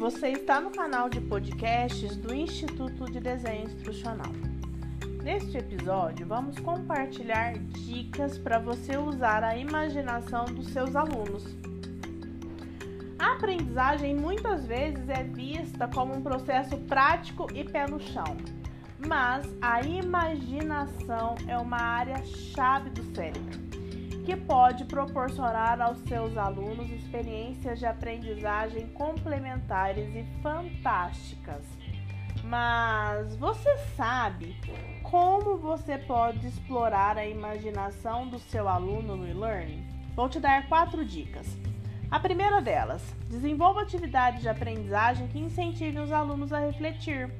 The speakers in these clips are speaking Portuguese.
Você está no canal de podcasts do Instituto de Desenho Instrucional. Neste episódio, vamos compartilhar dicas para você usar a imaginação dos seus alunos. A aprendizagem muitas vezes é vista como um processo prático e pé no chão, mas a imaginação é uma área chave do cérebro que pode proporcionar aos seus alunos experiências de aprendizagem complementares e fantásticas. Mas você sabe como você pode explorar a imaginação do seu aluno no e-learning? Vou te dar quatro dicas. A primeira delas, desenvolva atividades de aprendizagem que incentivem os alunos a refletir.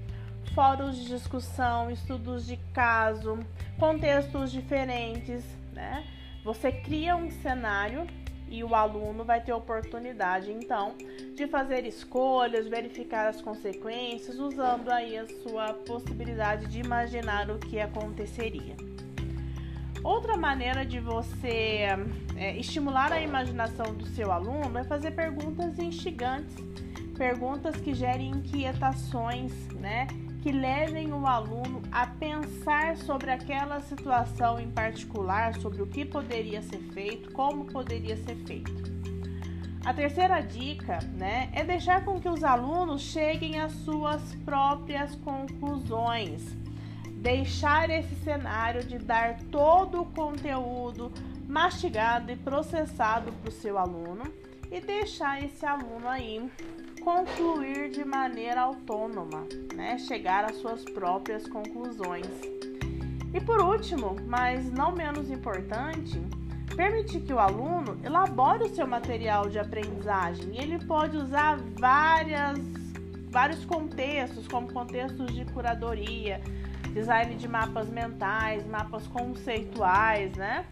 Fóruns de discussão, estudos de caso, contextos diferentes, né? Você cria um cenário e o aluno vai ter oportunidade então de fazer escolhas, verificar as consequências, usando aí a sua possibilidade de imaginar o que aconteceria. Outra maneira de você é, estimular a imaginação do seu aluno é fazer perguntas instigantes, perguntas que gerem inquietações, né? Que levem o aluno a pensar sobre aquela situação em particular, sobre o que poderia ser feito, como poderia ser feito. A terceira dica, né, é deixar com que os alunos cheguem às suas próprias conclusões. Deixar esse cenário de dar todo o conteúdo mastigado e processado para o seu aluno e deixar esse aluno aí concluir de maneira autônoma, né? chegar às suas próprias conclusões. E por último, mas não menos importante, permitir que o aluno elabore o seu material de aprendizagem. Ele pode usar várias, vários contextos, como contextos de curadoria, design de mapas mentais, mapas conceituais, né?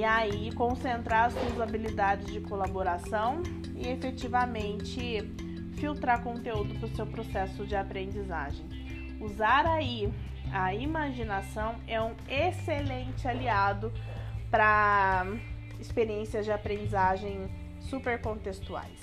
e aí concentrar suas habilidades de colaboração e efetivamente filtrar conteúdo para o seu processo de aprendizagem. Usar aí a imaginação é um excelente aliado para experiências de aprendizagem super contextuais.